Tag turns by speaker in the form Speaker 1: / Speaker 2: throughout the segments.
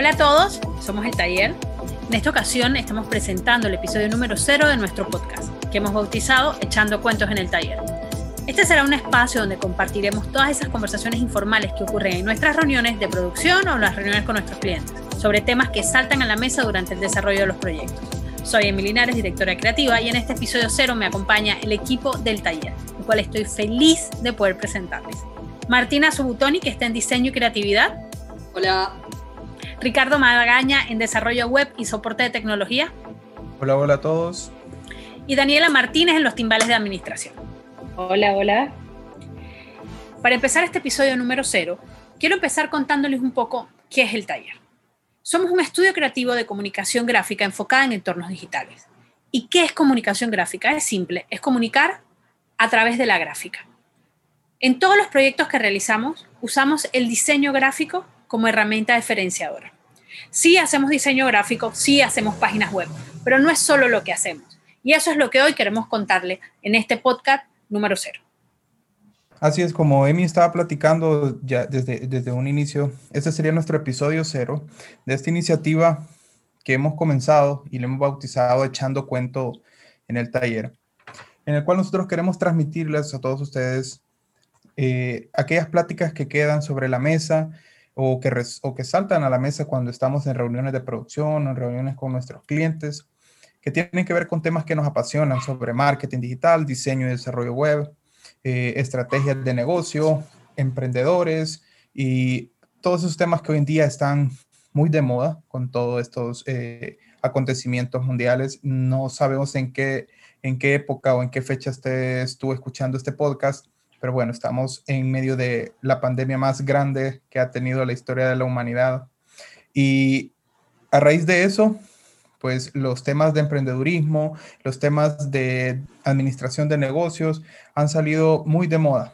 Speaker 1: Hola a todos, somos el taller. En esta ocasión estamos presentando el episodio número 0 de nuestro podcast, que hemos bautizado Echando Cuentos en el Taller. Este será un espacio donde compartiremos todas esas conversaciones informales que ocurren en nuestras reuniones de producción o las reuniones con nuestros clientes, sobre temas que saltan a la mesa durante el desarrollo de los proyectos. Soy Emily Linares, directora creativa, y en este episodio 0 me acompaña el equipo del taller, el cual estoy feliz de poder presentarles. Martina Subutoni, que está en diseño y creatividad.
Speaker 2: Hola.
Speaker 1: Ricardo Magaña en desarrollo web y soporte de tecnología.
Speaker 3: Hola, hola a todos.
Speaker 1: Y Daniela Martínez en los timbales de administración.
Speaker 4: Hola, hola.
Speaker 1: Para empezar este episodio número cero, quiero empezar contándoles un poco qué es el taller. Somos un estudio creativo de comunicación gráfica enfocada en entornos digitales. ¿Y qué es comunicación gráfica? Es simple, es comunicar a través de la gráfica. En todos los proyectos que realizamos, usamos el diseño gráfico como herramienta diferenciadora. Sí hacemos diseño gráfico, sí hacemos páginas web, pero no es solo lo que hacemos. Y eso es lo que hoy queremos contarle en este podcast número cero.
Speaker 3: Así es, como Emi estaba platicando ya desde, desde un inicio, este sería nuestro episodio cero de esta iniciativa que hemos comenzado y le hemos bautizado Echando Cuento en el taller, en el cual nosotros queremos transmitirles a todos ustedes eh, aquellas pláticas que quedan sobre la mesa, o que, o que saltan a la mesa cuando estamos en reuniones de producción en reuniones con nuestros clientes, que tienen que ver con temas que nos apasionan sobre marketing digital, diseño y desarrollo web, eh, estrategias de negocio, emprendedores y todos esos temas que hoy en día están muy de moda con todos estos eh, acontecimientos mundiales. No sabemos en qué, en qué época o en qué fecha esté, estuvo escuchando este podcast, pero bueno, estamos en medio de la pandemia más grande que ha tenido la historia de la humanidad. Y a raíz de eso, pues los temas de emprendedurismo, los temas de administración de negocios han salido muy de moda.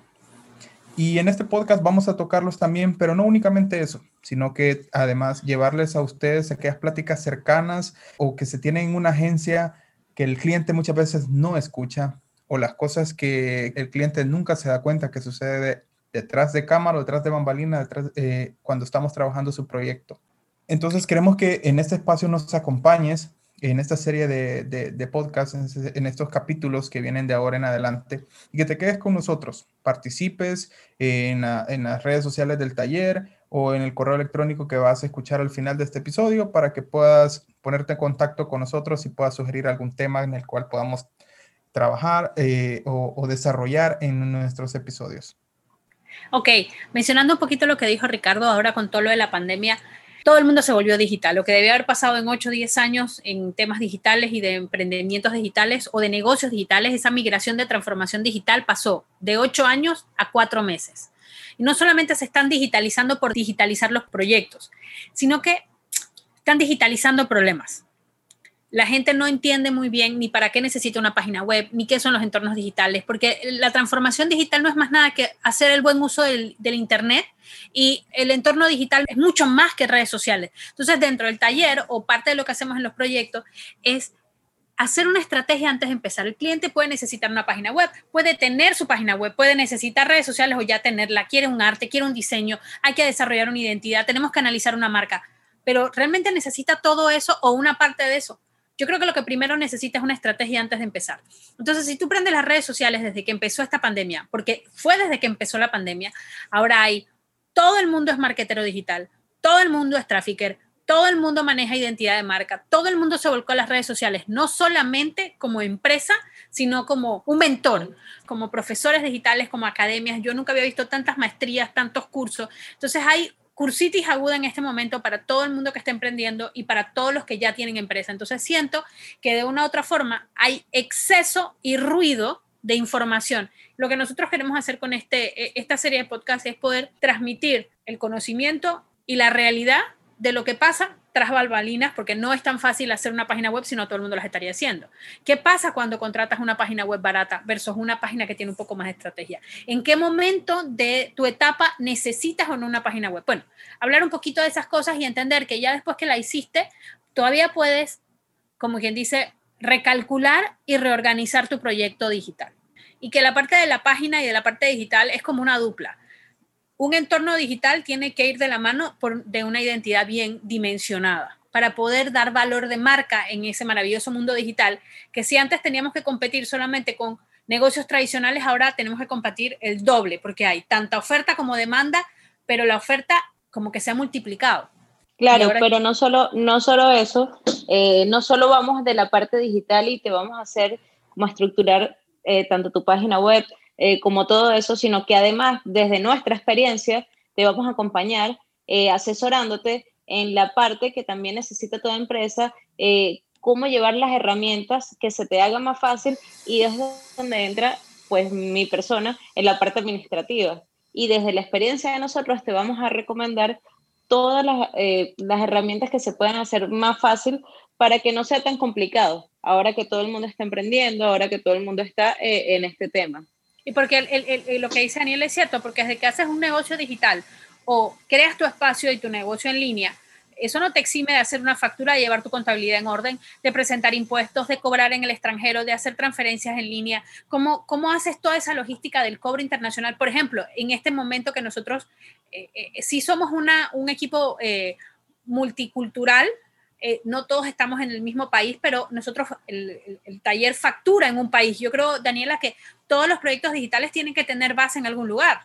Speaker 3: Y en este podcast vamos a tocarlos también, pero no únicamente eso, sino que además llevarles a ustedes aquellas pláticas cercanas o que se tienen en una agencia que el cliente muchas veces no escucha o las cosas que el cliente nunca se da cuenta que sucede detrás de cámara, detrás de bambalina, eh, cuando estamos trabajando su proyecto. Entonces queremos que en este espacio nos acompañes en esta serie de, podcasts, en, estos capítulos que vienen de ahora en adelante, y que te quedes con nosotros, participes en, las redes sociales del taller o en el correo electrónico que vas a escuchar al final de este episodio para que puedas ponerte en contacto con nosotros y puedas sugerir algún tema en el cual podamos trabajar eh, o, desarrollar en nuestros episodios.
Speaker 1: Ok, mencionando un poquito lo que dijo Ricardo ahora con todo lo de la pandemia, todo el mundo se volvió digital. Lo que debía haber pasado en 8 o 10 años en temas digitales y de emprendimientos digitales o de negocios digitales, esa migración de transformación digital pasó de 8 años a 4 meses. Y no solamente se están digitalizando por digitalizar los proyectos, sino que están digitalizando problemas la gente no entiende muy bien ni para qué necesita una página web, ni qué son los entornos digitales, porque la transformación digital no es más nada que hacer el buen uso del, Internet y el entorno digital es mucho más que redes sociales. Entonces, dentro del taller o parte de lo que hacemos en los proyectos es hacer una estrategia antes de empezar. El cliente puede necesitar una página web, puede tener su página web, puede necesitar redes sociales o ya tenerla, quiere un arte, quiere un diseño, hay que desarrollar una identidad, tenemos que analizar una marca, pero realmente necesita todo eso o una parte de eso. Yo creo que lo que primero necesita es una estrategia antes de empezar. Entonces, si tú prendes las redes sociales desde que empezó esta pandemia, porque fue desde que empezó la pandemia, ahora hay, todo el mundo es marketero digital, todo el mundo es trafficker, todo el mundo maneja identidad de marca, todo el mundo se volcó a las redes sociales, no solamente como empresa, sino como un mentor, como profesores digitales, como academias. Yo nunca había visto tantas maestrías, tantos cursos. Entonces hay cursitis aguda en este momento para todo el mundo que está emprendiendo y para todos los que ya tienen empresa. Entonces siento que de una u otra forma hay exceso y ruido de información. Lo que nosotros queremos hacer con este, e, esta serie de podcasts es poder transmitir el conocimiento y la realidad de lo que pasa tras balbalinas, porque no es tan fácil hacer una página web si no todo el mundo las estaría haciendo. ¿Qué pasa cuando contratas una página web barata versus una página que tiene un poco más de estrategia? ¿En qué momento de tu etapa necesitas o no una página web? Bueno, hablar un poquito de esas cosas y entender que ya después que la hiciste, todavía puedes, como quien dice, recalcular y reorganizar tu proyecto digital. Y que la parte de la página y de la parte digital es como una dupla un entorno digital tiene que ir de la mano de una identidad bien dimensionada para poder dar valor de marca en ese maravilloso mundo digital, que si antes teníamos que competir solamente con negocios tradicionales, ahora tenemos que competir el doble, porque hay tanta oferta como demanda, pero la oferta como que se ha multiplicado.
Speaker 2: Claro, pero no solo, no solo eso, eh, no solo vamos de la parte digital y te vamos a hacer como estructurar eh, tanto tu página web eh, como todo eso, sino que además desde nuestra experiencia te vamos a acompañar asesorándote en la parte que también necesita toda empresa, eh, cómo llevar las herramientas que se te haga más fácil y es donde entra pues mi persona en la parte administrativa. Y desde la experiencia de nosotros te vamos a recomendar todas las, eh, las herramientas que se puedan hacer más fácil para que no sea tan complicado, ahora que todo el mundo está emprendiendo, ahora que todo el mundo está eh, en este tema.
Speaker 1: Y porque lo que dice Daniel es cierto, porque desde que haces un negocio digital o creas tu espacio y tu negocio en línea, eso no te exime de hacer una factura, de llevar tu contabilidad en orden, de presentar impuestos, de cobrar en el extranjero, de hacer transferencias en línea. ¿Cómo, cómo haces toda esa logística del cobro internacional? Por ejemplo, en este momento que nosotros eh, eh, sí somos una, un equipo eh, multicultural, no todos estamos en el mismo país, pero nosotros, el, el, taller factura en un país. Yo creo, Daniela, que todos los proyectos digitales tienen que tener base en algún lugar.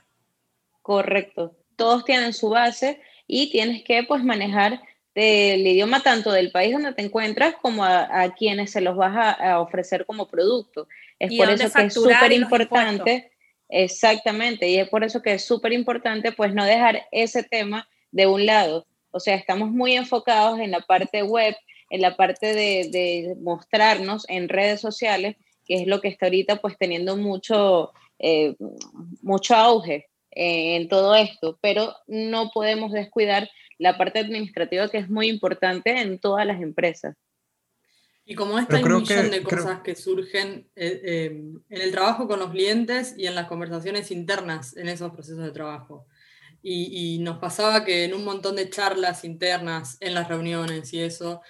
Speaker 2: Correcto todos tienen su base y tienes que pues manejar el idioma tanto del país donde te encuentras como a, quienes se los vas a, ofrecer como producto. Es por eso que es súper importante, exactamente, y es por eso que es súper importante pues no dejar ese tema de un lado. O sea, estamos muy enfocados en la parte web, en la parte de, mostrarnos en redes sociales, que es lo que está ahorita pues teniendo mucho, eh, mucho auge. Eh, en todo esto, pero no podemos descuidar la parte administrativa que es muy importante en todas las empresas.
Speaker 4: Y como esta hay un millón de cosas que surgen eh, eh, en el trabajo con los clientes y en las conversaciones internas en esos procesos de trabajo. Y, nos pasaba que en un montón de charlas internas, en las reuniones y eso,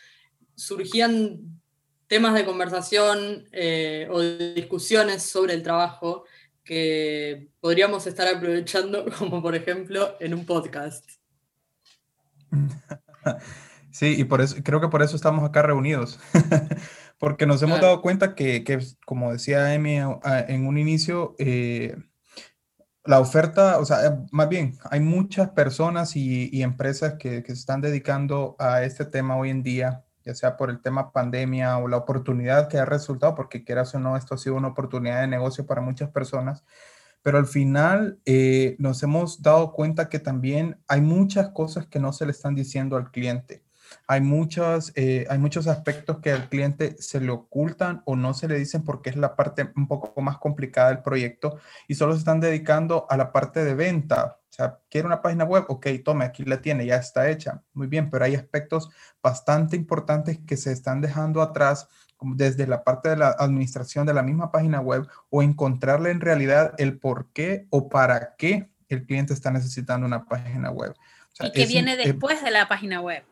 Speaker 4: surgían temas de conversación o de discusiones sobre el trabajo que podríamos estar aprovechando, como por ejemplo en un podcast.
Speaker 3: Sí, y por eso creo que por eso estamos acá reunidos, porque nos hemos dado cuenta que, que, como decía Emi en un inicio, eh, la oferta, o sea, más bien, hay muchas personas y, empresas que, que, se están dedicando a este tema hoy en día ya sea por el tema pandemia o la oportunidad que ha resultado, porque quieras o no, esto ha sido una oportunidad de negocio para muchas personas, pero al final eh, nos hemos dado cuenta que también hay muchas cosas que no se le están diciendo al cliente. Hay, muchos, eh, hay muchos aspectos que al cliente se le ocultan o no se le dicen porque es la parte un poco más complicada del proyecto y solo se están dedicando a la parte de venta, o sea, quiere una página web, ok, tome, aquí la tiene, ya está hecha. Muy bien, pero hay aspectos bastante importantes que se están dejando atrás desde la parte de la administración de la misma página web o encontrarle en realidad el por qué o para qué el cliente está necesitando una página web.
Speaker 1: y que viene eh, después de la página web.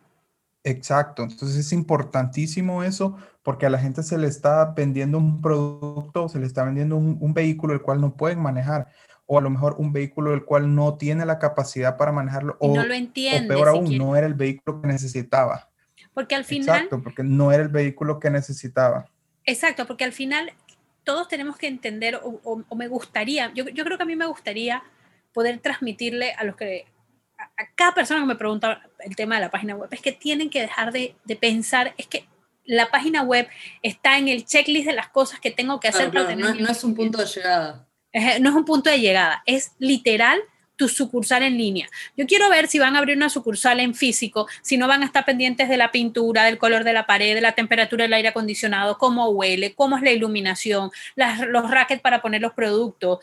Speaker 3: Exacto, entonces es importantísimo eso porque a la gente se le está vendiendo un producto, se le está vendiendo un, un vehículo el cual no pueden manejar o a lo mejor un vehículo del cual no tiene la capacidad para manejarlo o,
Speaker 1: no lo entiende,
Speaker 3: o peor aún, no era el vehículo que necesitaba.
Speaker 1: Porque al final...
Speaker 3: Exacto, porque no era el vehículo que necesitaba.
Speaker 1: Exacto, porque al final todos tenemos que entender, o, me gustaría, yo, yo, creo que a mí me gustaría poder transmitirle a los que, a, cada persona que me pregunta el tema de la página web, es que tienen que dejar de, de pensar, es que la página web está en el checklist de las cosas que tengo que hacer.
Speaker 4: para no, no es un punto de llegada
Speaker 1: no es un punto de llegada, es literal tu sucursal en línea. Yo quiero ver si van a abrir una sucursal en físico, si no van a estar pendientes de la pintura, del color de la pared, de la temperatura del aire acondicionado, cómo huele, cómo es la iluminación, los rackets para poner los productos,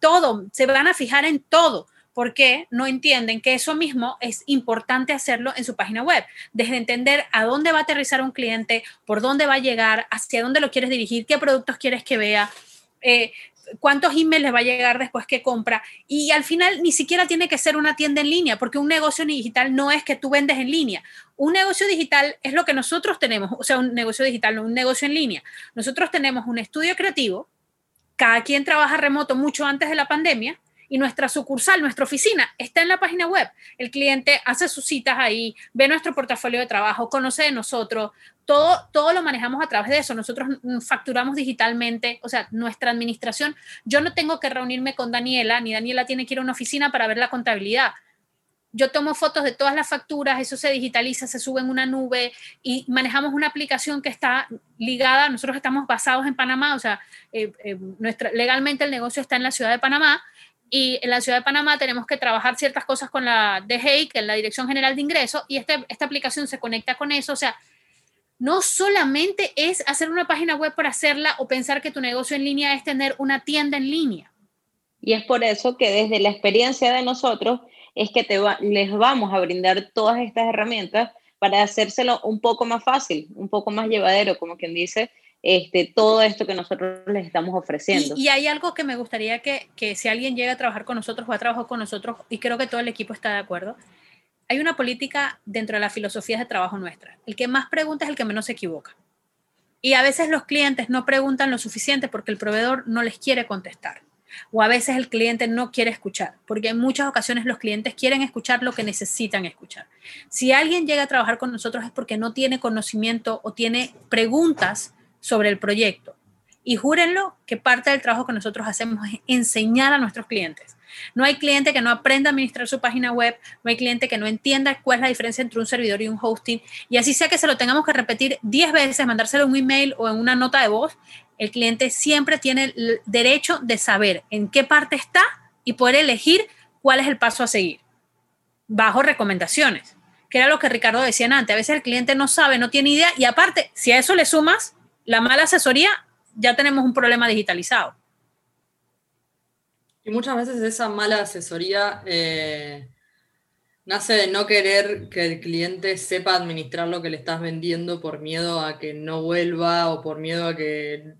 Speaker 1: todo, se van a fijar en todo porque no entienden que eso mismo es importante hacerlo en su página web, desde entender a dónde va a aterrizar un cliente, por dónde va a llegar, hacia dónde lo quieres dirigir, qué productos quieres que vea, eh, cuántos emails le va a llegar después que compra. Y al final ni siquiera tiene que ser una tienda en línea, porque un negocio digital no es que tú vendes en línea. Un negocio digital es lo que nosotros tenemos, o sea, un negocio digital, un negocio en línea. Nosotros tenemos un estudio creativo, cada quien trabaja remoto mucho antes de la pandemia, y nuestra sucursal, nuestra oficina está en la página web. El cliente hace sus citas ahí, ve nuestro portafolio de trabajo, conoce de nosotros, todo, todo lo manejamos a través de eso. Nosotros facturamos digitalmente, o sea, nuestra administración, yo no tengo que reunirme con Daniela, ni Daniela tiene que ir a una oficina para ver la contabilidad yo tomo fotos de todas las facturas, eso se digitaliza, se sube en una nube y manejamos una aplicación que está ligada, nosotros estamos basados en Panamá, o sea, eh, eh, nuestra, legalmente el negocio está en la ciudad de Panamá y en la ciudad de Panamá tenemos que trabajar ciertas cosas con la DGI, que es la Dirección General de Ingresos, y este, esta aplicación se conecta con eso, o sea, no solamente es hacer una página web por hacerla o pensar que tu negocio en línea es tener una tienda en línea.
Speaker 2: Y es por eso que desde la experiencia de nosotros, es que te les vamos a brindar todas estas herramientas para hacérselo un poco más fácil, un poco más llevadero, como quien dice, este, todo esto que nosotros les estamos ofreciendo.
Speaker 1: Y, hay algo que me gustaría que, que, si alguien llega a trabajar con nosotros o a trabajar con nosotros, y creo que todo el equipo está de acuerdo, hay una política dentro de las filosofías de trabajo nuestra. El que más pregunta es el que menos se equivoca. Y a veces los clientes no preguntan lo suficiente porque el proveedor no les quiere contestar o a veces el cliente no quiere escuchar, porque en muchas ocasiones los clientes quieren escuchar lo que necesitan escuchar. Si alguien llega a trabajar con nosotros es porque no tiene conocimiento o tiene preguntas sobre el proyecto. Y júrenlo que parte del trabajo que nosotros hacemos es enseñar a nuestros clientes. No hay cliente que no aprenda a administrar su página web, no hay cliente que no entienda cuál es la diferencia entre un servidor y un hosting. Y así sea que se lo tengamos que repetir 10 veces, mandárselo en un email o en una nota de voz, el cliente siempre tiene el derecho de saber en qué parte está y poder elegir cuál es el paso a seguir, bajo recomendaciones, que era lo que Ricardo decía antes. A veces el cliente no sabe, no tiene idea y aparte, si a eso le sumas la mala asesoría, ya tenemos un problema digitalizado.
Speaker 4: Y muchas veces esa mala asesoría eh, nace de no querer que el cliente sepa administrar lo que le estás vendiendo por miedo a que no vuelva o por miedo a que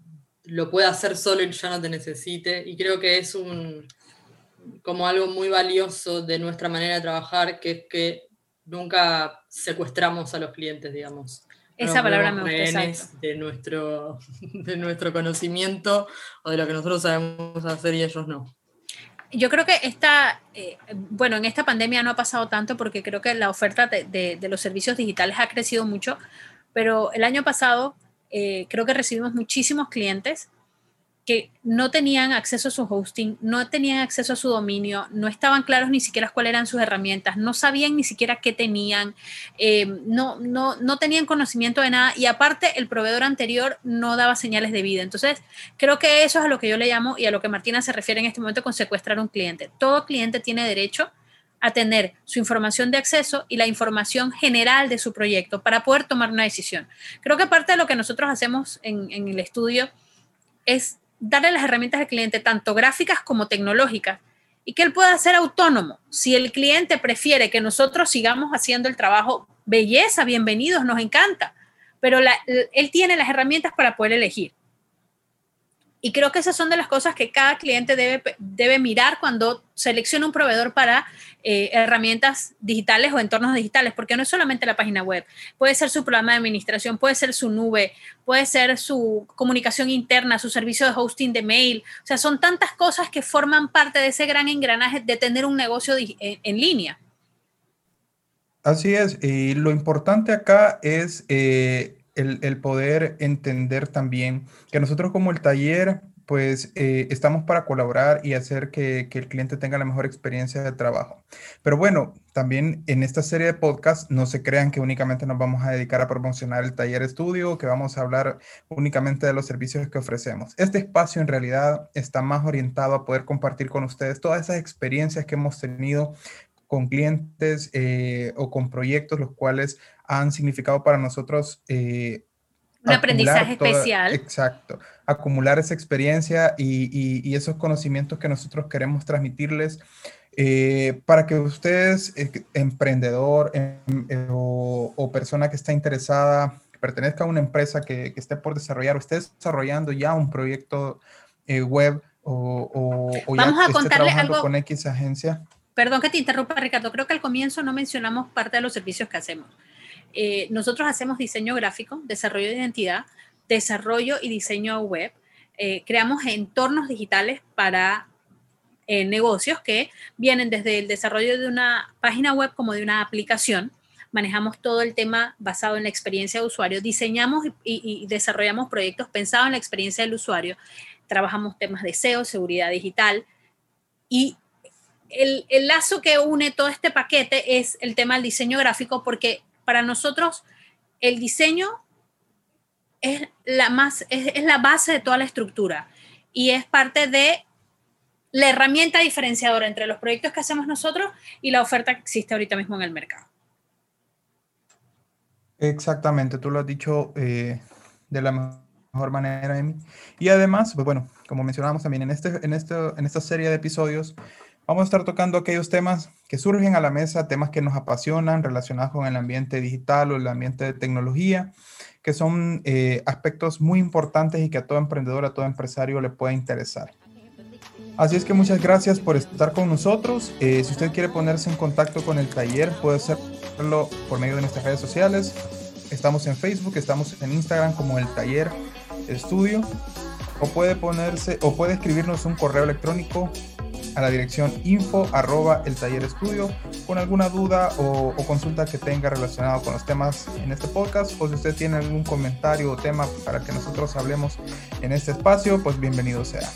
Speaker 4: lo pueda hacer solo y ya no te necesite. Y creo que es un como algo muy valioso de nuestra manera de trabajar, que es que nunca secuestramos a los clientes, digamos.
Speaker 1: Esa palabra me gusta.
Speaker 4: De nuestro, de nuestro conocimiento o de lo que nosotros sabemos hacer y ellos no.
Speaker 1: Yo creo que esta, eh, bueno, en esta pandemia no ha pasado tanto porque creo que la oferta de, de los servicios digitales ha crecido mucho, pero el año pasado eh, creo que recibimos muchísimos clientes que no tenían acceso a su hosting, no tenían acceso a su dominio, no estaban claros ni siquiera cuáles eran sus herramientas, no sabían ni siquiera qué tenían, eh, no, no, no tenían conocimiento de nada y aparte el proveedor anterior no daba señales de vida. Entonces, creo que eso es a lo que yo le llamo y a lo que Martina se refiere en este momento con secuestrar a un cliente. Todo cliente tiene derecho a tener su información de acceso y la información general de su proyecto para poder tomar una decisión. Creo que parte de lo que nosotros hacemos en, el estudio es darle las herramientas al cliente, tanto gráficas como tecnológicas, y que él pueda ser autónomo. Si el cliente prefiere que nosotros sigamos haciendo el trabajo, belleza, bienvenidos, nos encanta, pero él tiene las herramientas para poder elegir. Y creo que esas son de las cosas que cada cliente debe, debe mirar cuando selecciona un proveedor para eh, herramientas digitales o entornos digitales, porque no es solamente la página web, puede ser su programa de administración, puede ser su nube, puede ser su comunicación interna, su servicio de hosting de mail. O sea, son tantas cosas que forman parte de ese gran engranaje de tener un negocio en, línea.
Speaker 3: Así es, y lo importante acá es eh, el, poder entender también que nosotros como el taller, pues eh, estamos para colaborar y hacer que, el cliente tenga la mejor experiencia de trabajo. Pero bueno, también en esta serie de podcast no se crean que únicamente nos vamos a dedicar a promocionar el taller estudio, que vamos a hablar únicamente de los servicios que ofrecemos. Este espacio en realidad está más orientado a poder compartir con ustedes todas esas experiencias que hemos tenido con clientes eh, o con proyectos los cuales han significado para nosotros
Speaker 1: eh, un aprendizaje especial.
Speaker 3: Exacto, acumular esa experiencia y, esos conocimientos que nosotros queremos transmitirles eh, para que ustedes, emprendedor em, o, persona que está interesada, que pertenezca a una empresa que, esté por desarrollar, o esté desarrollando ya un proyecto web o,
Speaker 1: ya esté trabajando
Speaker 3: con X agencia
Speaker 1: Perdón que te interrumpa, Ricardo. Creo que al comienzo no mencionamos parte de los servicios que hacemos. Eh, nosotros hacemos diseño gráfico, desarrollo de identidad, desarrollo y diseño web. Eh, creamos entornos digitales para en negocios que vienen desde el desarrollo de una página web como de una aplicación. Manejamos todo el tema basado en la experiencia de usuario. Diseñamos y, desarrollamos proyectos pensados en la experiencia del usuario. Trabajamos temas de SEO, seguridad digital. Y el, el lazo que une todo este paquete es el tema del diseño gráfico, porque para nosotros el diseño es la, más, es, la base de toda la estructura y es parte de la herramienta diferenciadora entre los proyectos que hacemos nosotros y la oferta que existe ahorita mismo en el mercado.
Speaker 3: Exactamente, tú lo has dicho eh, de la mejor manera, Emi. Y además, pues bueno, como mencionábamos también en, este, en, este, en esta serie de episodios, vamos a estar tocando aquellos temas que surgen a la mesa, temas que nos apasionan relacionados con el ambiente digital o el ambiente de tecnología que son eh, aspectos muy importantes y que a todo emprendedor, a todo empresario le puede interesar. Así es que muchas gracias por estar con nosotros. Eh, si usted quiere ponerse en contacto con el taller, puede hacerlo por medio de nuestras redes sociales. Estamos en Facebook, estamos en Instagram como el taller estudio. O puede ponerse o puede escribirnos un correo electrónico a la dirección info arroba el taller estudio con alguna duda o, consulta que tenga relacionado con los temas en este podcast o si usted tiene algún comentario o tema para que nosotros hablemos en este espacio, pues bienvenido sea.